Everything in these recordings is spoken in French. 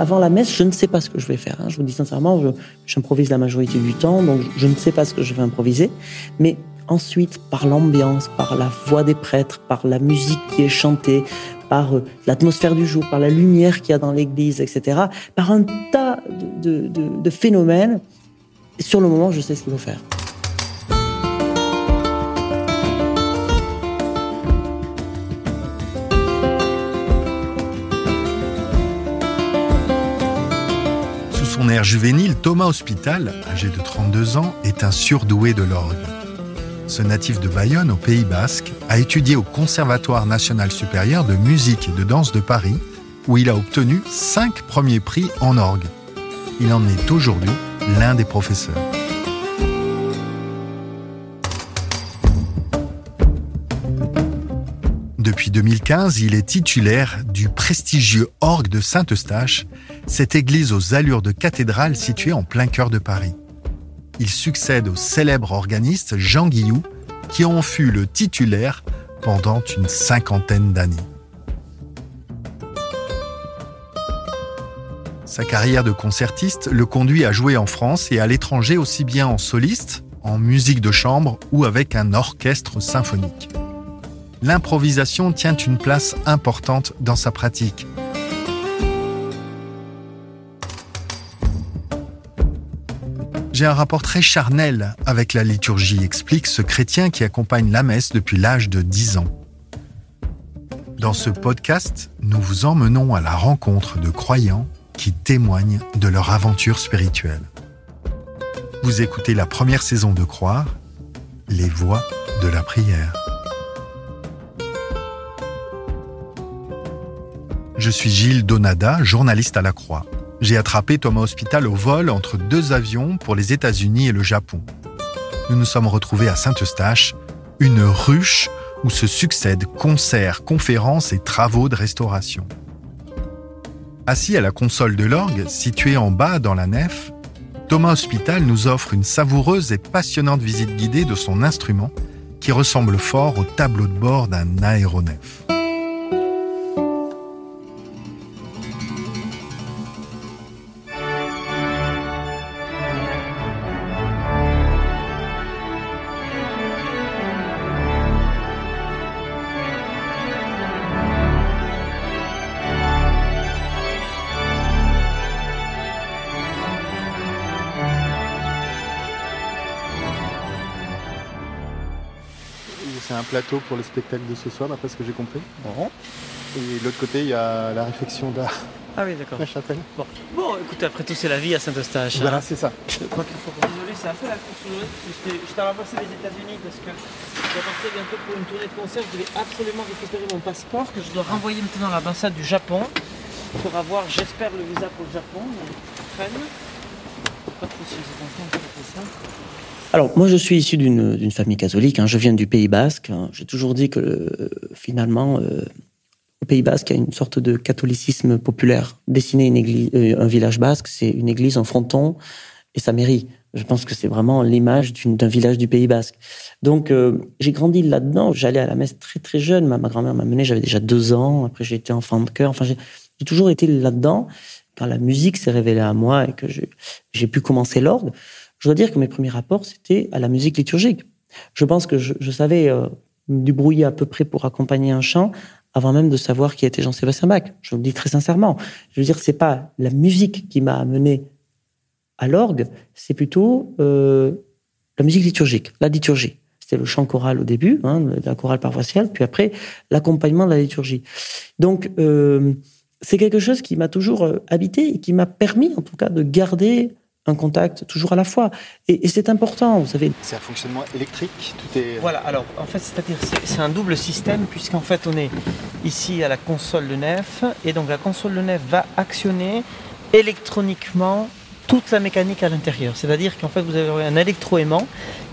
Avant la messe, je ne sais pas ce que je vais faire. hein. Je vous dis sincèrement, j'improvise la majorité du temps, donc je ne sais pas ce que je vais improviser. Mais ensuite, par l'ambiance, par la voix des prêtres, par la musique qui est chantée, par euh, l'atmosphère du jour, par la lumière qu'il y a dans l'église, etc., par un tas de- de phénomènes, sur le moment, je sais ce qu'il faut faire. Air juvénile, Thomas Hospital, âgé de 32 ans, est un surdoué de l'orgue. Ce natif de Bayonne, au Pays Basque, a étudié au Conservatoire national supérieur de musique et de danse de Paris, où il a obtenu cinq premiers prix en orgue. Il en est aujourd'hui l'un des professeurs. Depuis 2015, il est titulaire du prestigieux orgue de Saint-Eustache, cette église aux allures de cathédrale située en plein cœur de Paris. Il succède au célèbre organiste Jean Guillou, qui en fut le titulaire pendant une cinquantaine d'années. Sa carrière de concertiste le conduit à jouer en France et à l'étranger aussi bien en soliste, en musique de chambre ou avec un orchestre symphonique. L'improvisation tient une place importante dans sa pratique. J'ai un rapport très charnel avec la liturgie, explique ce chrétien qui accompagne la messe depuis l'âge de 10 ans. Dans ce podcast, nous vous emmenons à la rencontre de croyants qui témoignent de leur aventure spirituelle. Vous écoutez la première saison de Croire, les voix de la prière. Je suis Gilles Donada, journaliste à la Croix. J'ai attrapé Thomas Hospital au vol entre deux avions pour les États-Unis et le Japon. Nous nous sommes retrouvés à Saint-Eustache, une ruche où se succèdent concerts, conférences et travaux de restauration. Assis à la console de l'orgue, située en bas dans la nef, Thomas Hospital nous offre une savoureuse et passionnante visite guidée de son instrument qui ressemble fort au tableau de bord d'un aéronef. Plateau pour le spectacle de ce soir, d'après ce que j'ai compris. Et de l'autre côté, il y a la réflexion d'art, Ah oui, d'accord. la chapelle. Bon. bon, écoutez, après tout, c'est la vie à Saint-Eustache. Voilà, hein. c'est ça. Je crois qu'il faut. Désolé, c'est un peu la course j'étais à l'ambassade des États-Unis parce que je dois partir bientôt pour une tournée de concert. Je devais absolument récupérer mon passeport que je dois renvoyer maintenant à l'ambassade du Japon pour avoir, j'espère, le visa pour le Japon. Traîne. Pas les ça. Alors, moi, je suis issu d'une famille catholique. hein. Je viens du Pays Basque. hein. J'ai toujours dit que euh, finalement, euh, au Pays Basque, il y a une sorte de catholicisme populaire. Dessiner une église, euh, un village basque, c'est une église, un fronton et sa mairie. Je pense que c'est vraiment l'image d'un village du Pays Basque. Donc, euh, j'ai grandi là-dedans. J'allais à la messe très très jeune. Ma, grand-mère m'a mené, j'avais déjà deux ans. Après, j'ai été enfant de chœur. Enfin, j'ai toujours été là-dedans. Quand la musique s'est révélée à moi et que j'ai pu commencer l'orgue, je dois dire que mes premiers rapports, c'était à la musique liturgique. Je pense que je, savais euh, me débrouiller à peu près pour accompagner un chant avant même de savoir qui était Jean-Sébastien Bach. Je vous le dis très sincèrement. Je veux dire, c'est pas la musique qui m'a amené à l'orgue, c'est plutôt euh, la musique liturgique, la liturgie. C'était le chant choral au début, hein, la chorale paroissiale, puis après l'accompagnement de la liturgie. Donc, euh, c'est quelque chose qui m'a toujours euh, habité et qui m'a permis, en tout cas, de garder un contact toujours à la fois. Et, c'est important, vous savez. C'est un fonctionnement électrique tout est... Voilà, alors en fait, c'est-à-dire c'est un double système, puisqu'en fait, on est ici à la console de nef, et donc la console de nef va actionner électroniquement toute la mécanique à l'intérieur. C'est-à-dire qu'en fait, vous avez un électroaimant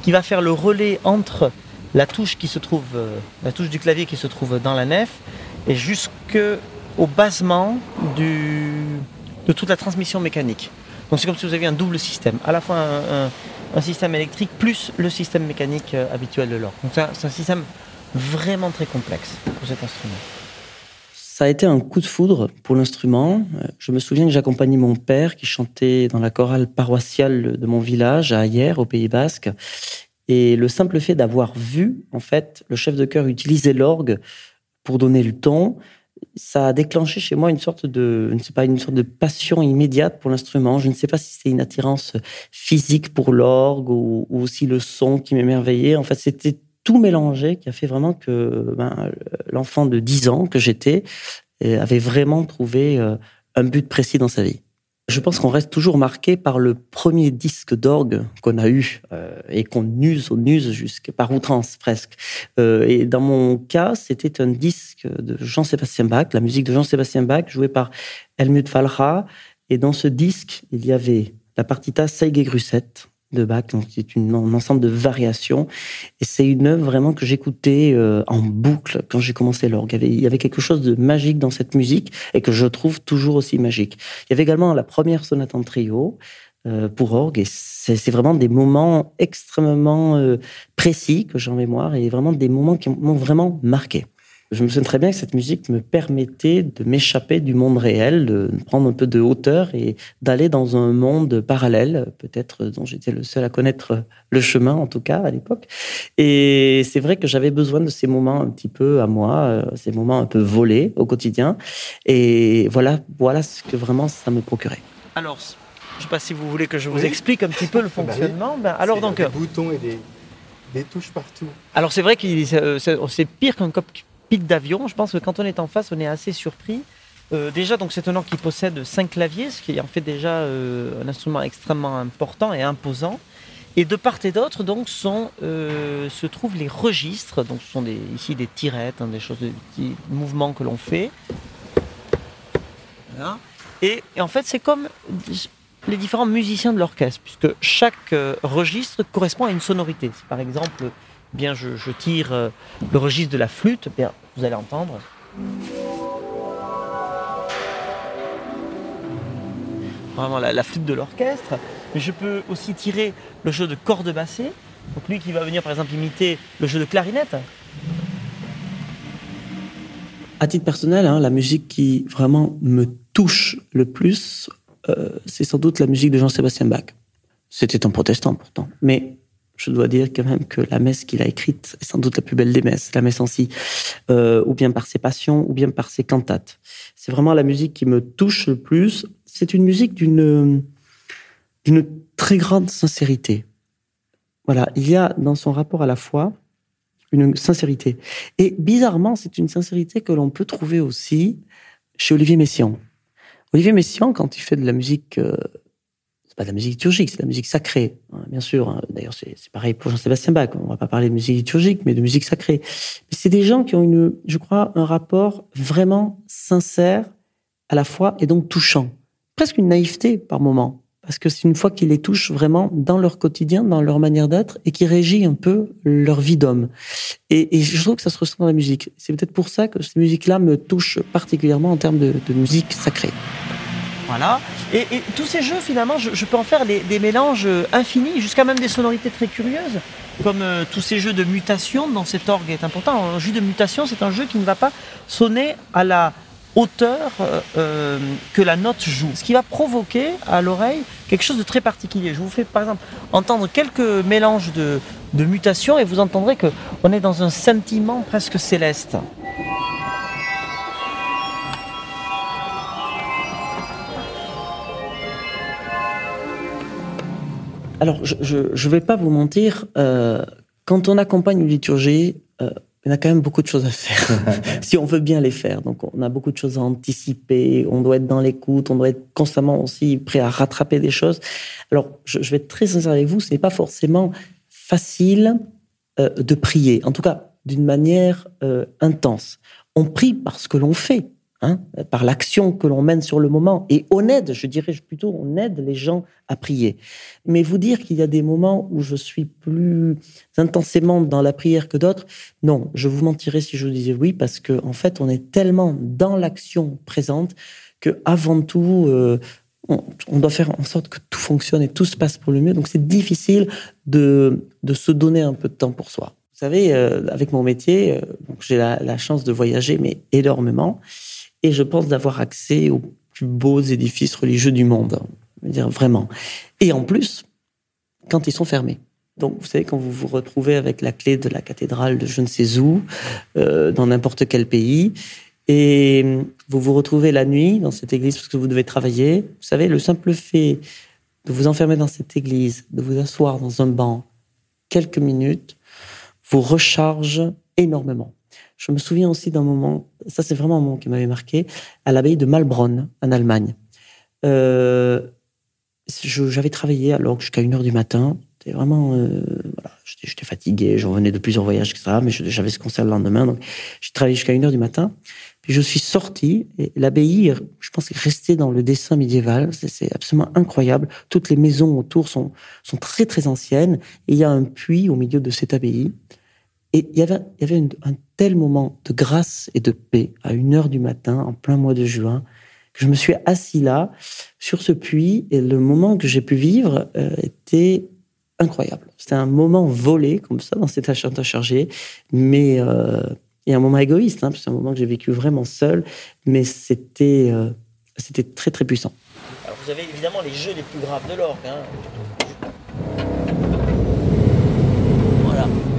qui va faire le relais entre la touche qui se trouve, euh, la touche du clavier qui se trouve dans la nef, et jusqu'au basement du, de toute la transmission mécanique. Donc c'est comme si vous aviez un double système, à la fois un, système électrique plus le système mécanique euh, habituel de l'orgue. Donc c'est un système vraiment très complexe pour cet instrument. Ça a été un coup de foudre pour l'instrument. Euh, je me souviens que j'accompagnais mon père qui chantait dans la chorale paroissiale de mon village à Ayer, au Pays Basque. Et le simple fait d'avoir vu, en fait, le chef de chœur utiliser l'orgue pour donner le ton, ça a déclenché chez moi une sorte de, sais pas, une sorte de passion immédiate pour l'instrument. Je ne sais pas si c'est une attirance physique pour l'orgue ou, aussi le son qui m'émerveillait. En fait, c'était tout mélangé qui a fait vraiment que ben, l'enfant de 10 ans que j'étais euh, avait vraiment trouvé euh, un but précis dans sa vie. Je pense qu'on reste toujours marqué par le premier disque d'orgue qu'on a eu euh, et qu'on use, on use jusqu'à par outrance presque. Euh, et dans mon cas, c'était un disque de Jean-Sébastien Bach, la musique de Jean-Sébastien Bach, jouée par Helmut Falra. Et dans ce disque, il y avait la partita Seige Grusset, de Bach, c'est un ensemble de variations. Et c'est une œuvre vraiment que j'écoutais euh, en boucle quand j'ai commencé l'orgue. Il y avait quelque chose de magique dans cette musique et que je trouve toujours aussi magique. Il y avait également la première sonate en trio euh, pour orgue et c'est vraiment des moments extrêmement euh, précis que j'ai en mémoire et vraiment des moments qui m'ont vraiment marqué. Je me souviens très bien que cette musique me permettait de m'échapper du monde réel, de prendre un peu de hauteur et d'aller dans un monde parallèle, peut-être dont j'étais le seul à connaître le chemin, en tout cas, à l'époque. Et c'est vrai que j'avais besoin de ces moments un petit peu à moi, euh, ces moments un peu volés au quotidien. Et voilà, voilà ce que vraiment ça me procurait. Alors, je ne sais pas si vous voulez que je vous explique un petit peu le bah fonctionnement. Ben, alors donc, des boutons et des, des touches partout. Alors c'est vrai que c'est pire qu'un pic d'avion. Je pense que quand on est en face, on est assez surpris. Euh, déjà, donc c'est un orgue qui possède cinq claviers, ce qui en fait déjà euh, un instrument extrêmement important et imposant. Et de part et d'autre, donc, sont, euh, se trouvent les registres. Donc, ce sont des, ici des tirettes, hein, des choses, des petits mouvements que l'on fait. Et, et, en fait, c'est comme les différents musiciens de l'orchestre, puisque chaque registre correspond à une sonorité. Par exemple, bien je, tire euh, le registre de la flûte, bien vous allez entendre. Vraiment la, flûte de l'orchestre. Mais je peux aussi tirer le jeu de corde bassée. Donc lui qui va venir par exemple imiter le jeu de clarinette. À titre personnel, hein, la musique qui vraiment me touche le plus, euh, c'est sans doute la musique de Jean-Sébastien Bach. C'était un protestant pourtant. Mais je dois dire quand même que la messe qu'il a écrite est sans doute la plus belle des messes, la messe en si, euh, ou bien par ses passions, ou bien par ses cantates. C'est vraiment la musique qui me touche le plus. C'est une musique d'une d'une très grande sincérité. Voilà, il y a dans son rapport à la foi une sincérité. Et bizarrement, c'est une sincérité que l'on peut trouver aussi chez Olivier Messiaen. Olivier Messiaen, quand il fait de la musique euh, pas de la musique liturgique, c'est de la musique sacrée, hein, bien sûr. Hein. D'ailleurs, c'est pareil pour Jean-Sébastien Bach. On va pas parler de musique liturgique, mais de musique sacrée. C'est des gens qui ont je crois, un rapport vraiment sincère à la foi et donc touchant. Presque une naïveté par moment. Parce que c'est une fois qu'ils les touchent vraiment dans leur quotidien, dans leur manière d'être, et qui régit un peu leur vie d'homme. Et, je trouve que ça se ressent dans la musique. C'est peut-être pour ça que cette musique-là me touche particulièrement en termes de musique sacrée. Voilà. Et, tous ces jeux, finalement, je, peux en faire des, mélanges infinis, jusqu'à même des sonorités très curieuses, comme euh, tous ces jeux de mutation dont cet orgue est important. Un jeu de mutation, c'est un jeu qui ne va pas sonner à la hauteur euh, euh, que la note joue. Ce qui va provoquer à l'oreille quelque chose de très particulier. Je vous fais par exemple entendre quelques mélanges de, de mutations et vous entendrez qu'on est dans un sentiment presque céleste. Alors, je ne vais pas vous mentir, euh, quand on accompagne une liturgie, euh, il y a quand même beaucoup de choses à faire, si on veut bien les faire. Donc, on a beaucoup de choses à anticiper, on doit être dans l'écoute, on doit être constamment aussi prêt à rattraper des choses. Alors, je, vais être très sincère avec vous, ce n'est pas forcément facile euh, de prier, en tout cas d'une manière euh, intense. On prie parce que l'on fait. Hein, par l'action que l'on mène sur le moment. Et on aide, je dirais plutôt, on aide les gens à prier. Mais vous dire qu'il y a des moments où je suis plus intensément dans la prière que d'autres, non, je vous mentirais si je vous disais oui, parce qu'en en fait, on est tellement dans l'action présente que avant tout, euh, on, doit faire en sorte que tout fonctionne et tout se passe pour le mieux. Donc c'est difficile de, se donner un peu de temps pour soi. Vous savez, euh, avec mon métier, euh, j'ai la, la, chance de voyager, mais énormément. Et je pense d'avoir accès aux plus beaux édifices religieux du monde. Je veux dire, vraiment. Et en plus, quand ils sont fermés. Donc, vous savez, quand vous vous retrouvez avec la clé de la cathédrale de je ne sais où, euh, dans n'importe quel pays, et vous vous retrouvez la nuit dans cette église parce que vous devez travailler, vous savez, le simple fait de vous enfermer dans cette église, de vous asseoir dans un banc quelques minutes, vous recharge énormément. Je me souviens aussi d'un moment, ça c'est vraiment un moment qui m'avait marqué, à l'abbaye de Malbronn, en Allemagne. Euh, j'avais travaillé alors jusqu'à 1h du matin. C'était vraiment. Euh, voilà, J'étais fatigué, je revenais de plusieurs voyages, etc. Mais j'avais ce concert le lendemain. Donc j'ai travaillé jusqu'à 1h du matin. Puis je suis sorti et l'abbaye, je pense, est restée dans le dessin médiéval. C'est absolument incroyable. Toutes les maisons autour sont, sont très, très anciennes. Et il y a un puits au milieu de cette abbaye. Et il y avait, un tel moment de grâce et de paix à une heure du matin, en plein mois de juin, que je me suis assis là, sur ce puits, et le moment que j'ai pu vivre euh, était incroyable. C'était un moment volé, comme ça, dans cet achat chargé, mais euh, et un moment égoïste, hein, c'est un moment que j'ai vécu vraiment seul, mais c'était euh, c'était très très puissant. Alors vous avez évidemment les jeux les plus graves de l'orgue. Hein.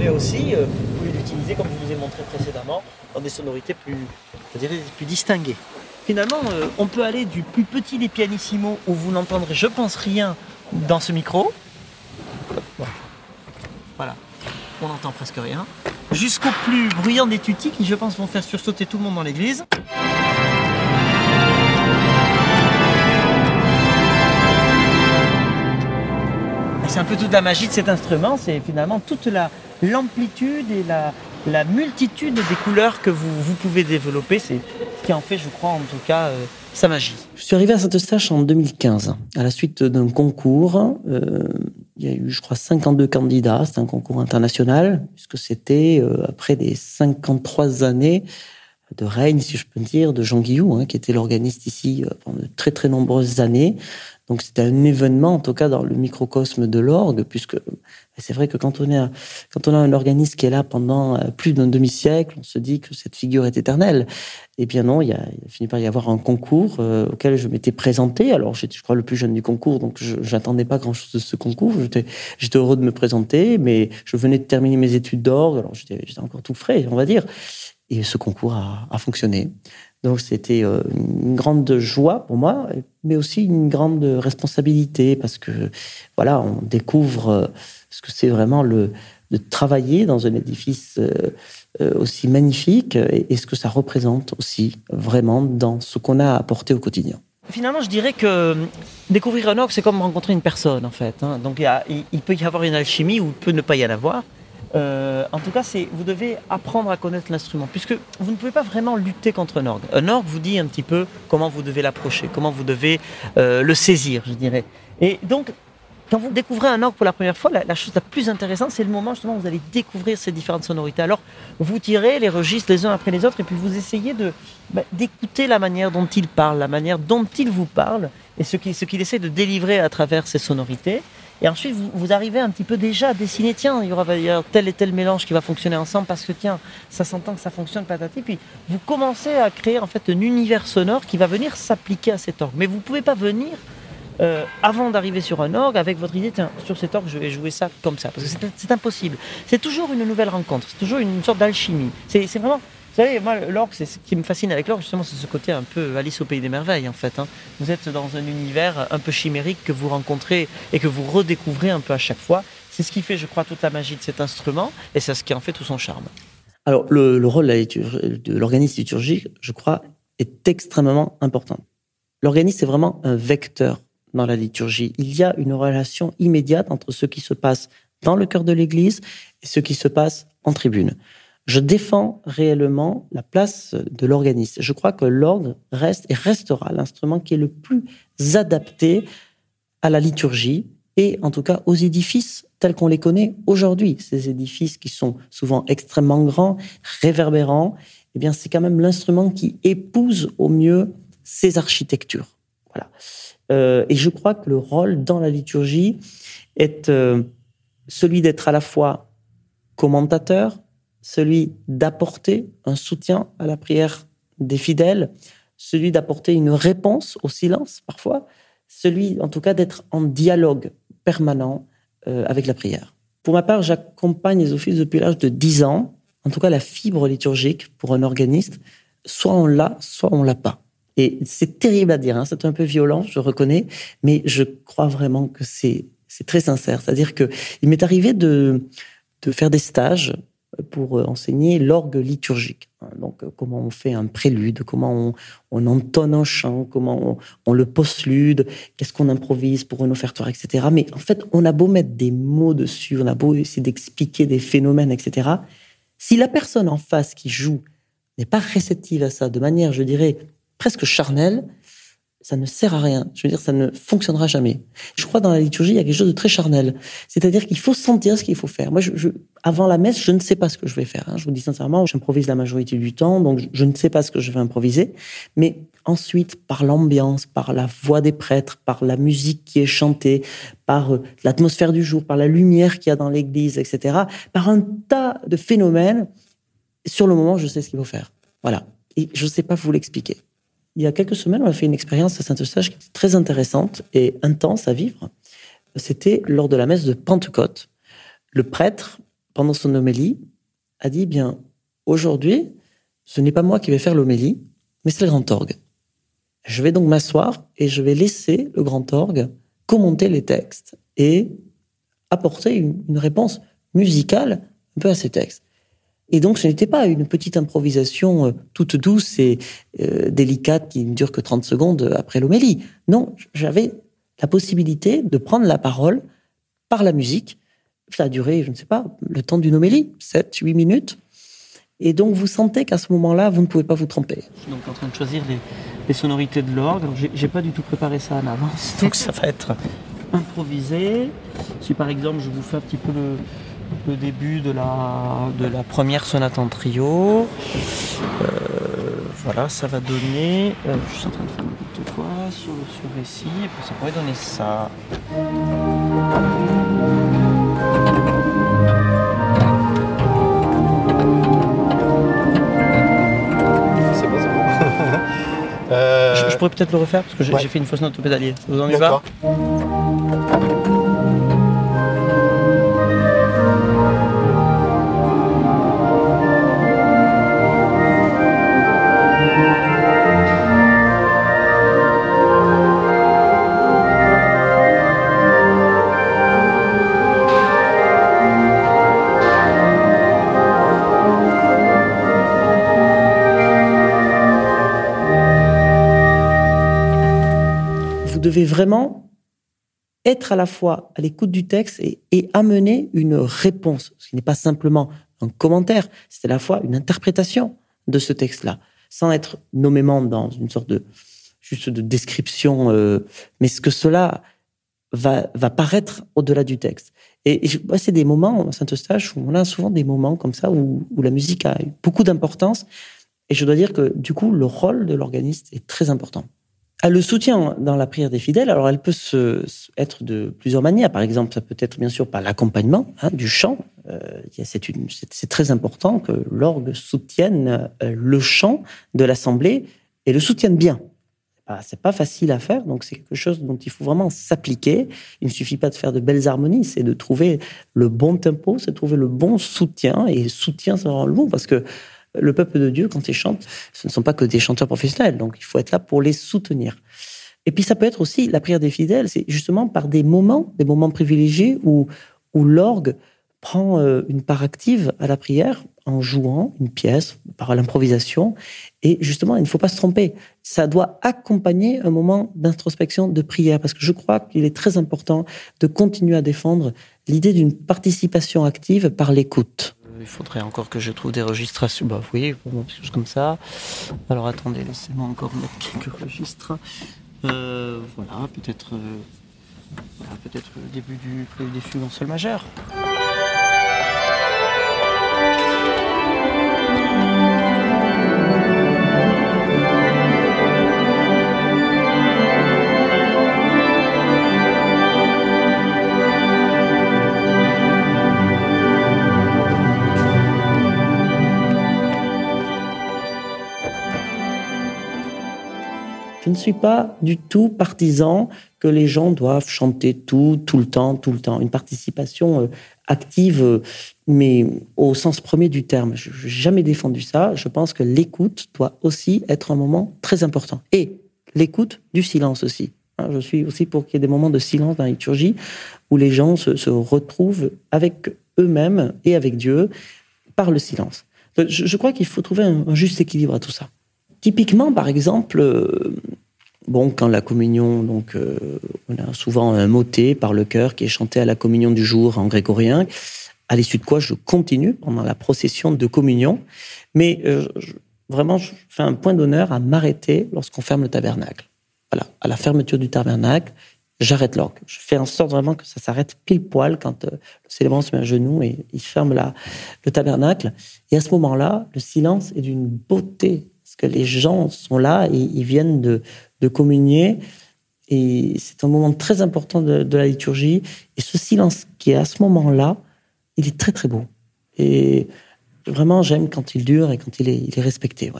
mais aussi euh, vous pouvez l'utiliser comme je vous ai montré précédemment dans des sonorités plus, plus distinguées. Finalement, euh, on peut aller du plus petit des pianissimos où vous n'entendrez, je pense, rien dans ce micro. Voilà, on n'entend presque rien. Jusqu'au plus bruyant des tutis qui, je pense, vont faire sursauter tout le monde dans l'église. c'est un peu toute la magie de cet instrument, c'est finalement toute l'amplitude et la, multitude des couleurs que vous, pouvez développer. C'est ce qui en fait, je crois, en tout cas, euh, sa magie. Je suis arrivé à Saint-Eustache en 2015, à la suite d'un concours. Euh, il y a eu, je crois, 52 candidats. C'est un concours international, puisque c'était euh, après des 53 années de règne, si je peux dire, de Jean Guillou, hein, qui était l'organiste ici pendant de très très nombreuses années. Donc c'était un événement, en tout cas dans le microcosme de l'orgue, puisque c'est vrai que quand on, a, quand on a un organisme qui est là pendant euh, plus d'un demi-siècle, on se dit que cette figure est éternelle. Eh bien non, il, y a, fini par y avoir un concours euh, auquel je m'étais présenté. Alors j'étais, je crois, le plus jeune du concours, donc je n'attendais pas grand-chose de ce concours. J'étais, heureux de me présenter, mais je venais de terminer mes études d'orgue, alors j'étais, encore tout frais, on va dire. Et ce concours a fonctionné. Donc c'était euh, une grande joie pour moi, mais aussi une grande responsabilité parce que voilà, on découvre euh, ce que c'est vraiment le de travailler dans un édifice euh, aussi magnifique et, ce que ça représente aussi vraiment dans ce qu'on a apporté au quotidien. Finalement, je dirais que découvrir un orgue, c'est comme rencontrer une personne en fait. Hein. Donc il, il peut y avoir une alchimie ou il peut ne pas y en avoir. Euh, en tout cas, c'est vous devez apprendre à connaître l'instrument, puisque vous ne pouvez pas vraiment lutter contre un orgue. Un orgue vous dit un petit peu comment vous devez l'approcher, comment vous devez euh, le saisir, je dirais. Et donc, quand vous découvrez un orgue pour la première fois, la, chose la plus intéressante, c'est le moment justement où vous allez découvrir ces différentes sonorités. Alors, vous tirez les registres les uns après les autres, et puis vous essayez de bah, d'écouter la manière dont il parle, la manière dont il vous parle, et ce qu'il ce qu'il essaie de délivrer à travers ces sonorités. Et ensuite, vous, arrivez un petit peu déjà à dessiner, tiens, il y aura tel et tel mélange qui va fonctionner ensemble parce que, tiens, ça s'entend que ça fonctionne, patati. Puis vous commencez à créer en fait un univers sonore qui va venir s'appliquer à cet orgue. Mais vous ne pouvez pas venir euh, avant d'arriver sur un orgue avec votre idée, tiens, sur cet orgue, je vais jouer ça comme ça. Parce que c'est impossible. C'est toujours une nouvelle rencontre, c'est toujours une sorte d'alchimie. C'est vraiment vous savez, moi, l'orgue, c'est ce qui me fascine avec l'orgue, justement, c'est ce côté un peu Alice au pays des merveilles, en fait. Hein. Vous êtes dans un univers un peu chimérique que vous rencontrez et que vous redécouvrez un peu à chaque fois. C'est ce qui fait, je crois, toute la magie de cet instrument et c'est ce qui en fait tout son charme. Alors, le, rôle de l'organisme liturgique, je crois, est extrêmement important. L'organisme est vraiment un vecteur dans la liturgie. Il y a une relation immédiate entre ce qui se passe dans le cœur de l'Église et ce qui se passe en tribune. Je défends réellement la place de l'organiste. Je crois que l'orgue reste et restera l'instrument qui est le plus adapté à la liturgie et en tout cas aux édifices tels qu'on les connaît aujourd'hui. Ces édifices qui sont souvent extrêmement grands, réverbérants, eh bien c'est quand même l'instrument qui épouse au mieux ces architectures. Voilà. Euh, et je crois que le rôle dans la liturgie est euh, celui d'être à la fois commentateur, celui d'apporter un soutien à la prière des fidèles, celui d'apporter une réponse au silence parfois, celui en tout cas d'être en dialogue permanent euh, avec la prière. Pour ma part, j'accompagne les offices depuis l'âge de 10 ans. En tout cas, la fibre liturgique pour un organiste, soit on l'a, soit on l'a pas. Et c'est terrible à dire, hein, c'est un peu violent, je reconnais, mais je crois vraiment que c'est très sincère. C'est-à-dire que il m'est arrivé de faire des stages pour euh, enseigner l'orgue liturgique. Hein. Donc, euh, comment on fait un prélude, comment on, on entonne un chant, comment on, le postlude, qu'est-ce qu'on improvise pour une offertoire, etc. Mais en fait, on a beau mettre des mots dessus, on a beau essayer d'expliquer des phénomènes, etc. Si la personne en face qui joue n'est pas réceptive à ça de manière, je dirais, presque charnelle, ça ne sert à rien. Je veux dire, ça ne fonctionnera jamais. Je crois dans la liturgie, il y a quelque chose de très charnel. C'est-à-dire qu'il faut sentir ce qu'il faut faire. Moi, je, avant la messe, je ne sais pas ce que je vais faire. Hein. Je vous dis sincèrement, j'improvise la majorité du temps, donc je ne sais pas ce que je vais improviser. Mais ensuite, par l'ambiance, par la voix des prêtres, par la musique qui est chantée, par euh, l'atmosphère du jour, par la lumière qu'il y a dans l'église, etc., par un tas de phénomènes, sur le moment, je sais ce qu'il faut faire. Voilà. Et je ne sais pas vous l'expliquer. Il y a quelques semaines, on a fait une expérience à Saint-Eustache qui était très intéressante et intense à vivre. C'était lors de la messe de Pentecôte. Le prêtre, pendant son homélie, a dit bien, aujourd'hui, ce n'est pas moi qui vais faire l'homélie, mais c'est le grand orgue. Je vais donc m'asseoir et je vais laisser le grand orgue commenter les textes et apporter une réponse musicale un peu à ces textes. Et donc, ce n'était pas une petite improvisation euh, toute douce et euh, délicate qui ne dure que 30 secondes après l'homélie. Non, j'avais la possibilité de prendre la parole par la musique. Ça a duré, je ne sais pas, le temps d'une homélie, 7, 8 minutes. Et donc, vous sentez qu'à ce moment-là, vous ne pouvez pas vous tromper. Je suis donc en train de choisir les, sonorités de l'orgue. J'ai pas du tout préparé ça en avance, donc ça va être improvisé. Si par exemple, je vous fais un petit peu le, le début de la, de la première sonate en trio. Euh, voilà, ça va donner. Euh, je suis en train de faire n'importe quoi sur le sur récit, et puis ça pourrait donner ça. C'est bon, c'est bon. euh... je, je, pourrais peut-être le refaire parce que j'ai fait une fausse note au pédalier. Vous en y devez vraiment être à la fois à l'écoute du texte et, amener une réponse, ce qui n'est pas simplement un commentaire, c'est à la fois une interprétation de ce texte-là, sans être nommément dans une sorte de juste de description, euh, mais ce que cela va, va paraître au-delà du texte. Et, c'est des moments, à Saint-Eustache, où on a souvent des moments comme ça où, où la musique a beaucoup d'importance. Et je dois dire que, du coup, le rôle de l'organiste est très important. Ah, le soutien dans la prière des fidèles, alors elle peut se, être de plusieurs manières. Par exemple, ça peut être bien sûr par l'accompagnement hein, du chant. Euh, c'est très important que l'orgue soutienne euh, le chant de l'assemblée et le soutienne bien. C'est pas facile à faire, donc c'est quelque chose dont il faut vraiment s'appliquer. Il ne suffit pas de faire de belles harmonies, c'est de trouver le bon tempo, c'est de trouver le bon soutien. Et soutien, ça rend le bon parce que le peuple de Dieu, quand il chante, ce ne sont pas que des chanteurs professionnels, donc il faut être là pour les soutenir. Et puis ça peut être aussi la prière des fidèles, c'est justement par des moments, des moments privilégiés où, où l'orgue prend euh, une part active à la prière en jouant une pièce par l'improvisation. Et justement, il ne faut pas se tromper. Ça doit accompagner un moment d'introspection, de prière, parce que je crois qu'il est très important de continuer à défendre l'idée d'une participation active par l'écoute. Il faudrait encore que je trouve des registrations. Bah oui, quelque chose comme ça. Alors attendez, laissez-moi encore mettre quelques registres. Euh, voilà, peut-être euh, peut-être le début du prélude des en sol majeur. Ne suis pas du tout partisan que les gens doivent chanter tout, tout le temps, tout le temps. Une participation euh, active, euh, mais au sens premier du terme. Je n'ai jamais défendu ça. Je pense que l'écoute doit aussi être un moment très important. Et l'écoute du silence aussi. Hein, je suis aussi pour qu'il y ait des moments de silence dans la liturgie où les gens se, retrouvent avec eux-mêmes et avec Dieu par le silence. Je, crois qu'il faut trouver un juste équilibre à tout ça. Typiquement, par exemple, euh, bon, quand la communion, donc, euh, on a souvent un motet par le chœur qui est chanté à la communion du jour en grégorien, à l'issue de quoi je continue pendant la procession de communion. Mais euh, vraiment, je fais un point d'honneur à m'arrêter lorsqu'on ferme le tabernacle. Voilà, à la fermeture du tabernacle, j'arrête l'orgue. Je fais en sorte vraiment que ça s'arrête pile poil quand le célébrant se met à genoux et il ferme la, le tabernacle. Et à ce moment-là, le silence est d'une beauté parce que les gens sont là et ils viennent de, de communier. Et c'est un moment très important de, la liturgie. Et ce silence qui est à ce moment-là, il est très très beau. Et vraiment, j'aime quand il dure et quand il est, respecté.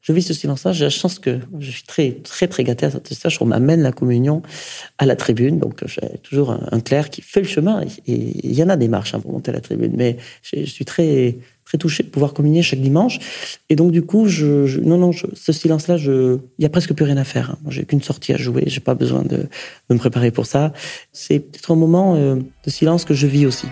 Je vis ce silence-là. J'ai la chance que je suis très très très gâté à cette stage. On m'amène la communion à la tribune, donc j'ai toujours un, clerc qui fait le chemin. Et il y en a des marches hein, pour monter à la tribune, mais je suis très très touché de pouvoir communier chaque dimanche. Et donc, du coup, je, non, non, ce silence-là, il n'y a presque plus rien à faire. Hein. J'ai qu'une sortie à jouer, j'ai pas besoin de, de, me préparer pour ça. C'est peut-être un moment euh, de silence que je vis aussi.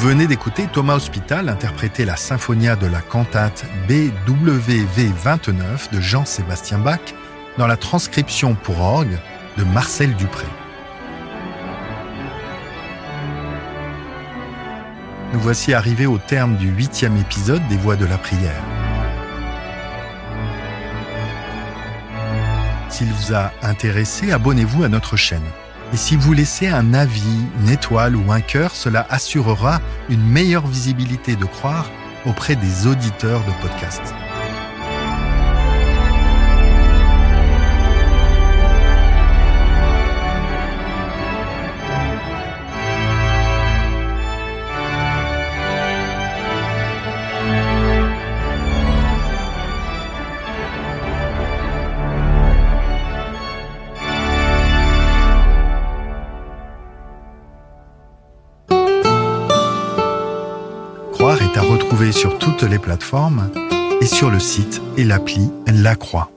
Venez d'écouter Thomas Hospital interpréter la symphonia de la cantate BWV 29 de Jean-Sébastien Bach dans la transcription pour orgue de Marcel Dupré. Nous voici arrivés au terme du huitième épisode des Voix de la prière. S'il vous a intéressé, abonnez-vous à notre chaîne. Et si vous laissez un avis, une étoile ou un cœur, cela assurera une meilleure visibilité de croire auprès des auditeurs de podcast. Et sur le site et l'appli La Croix.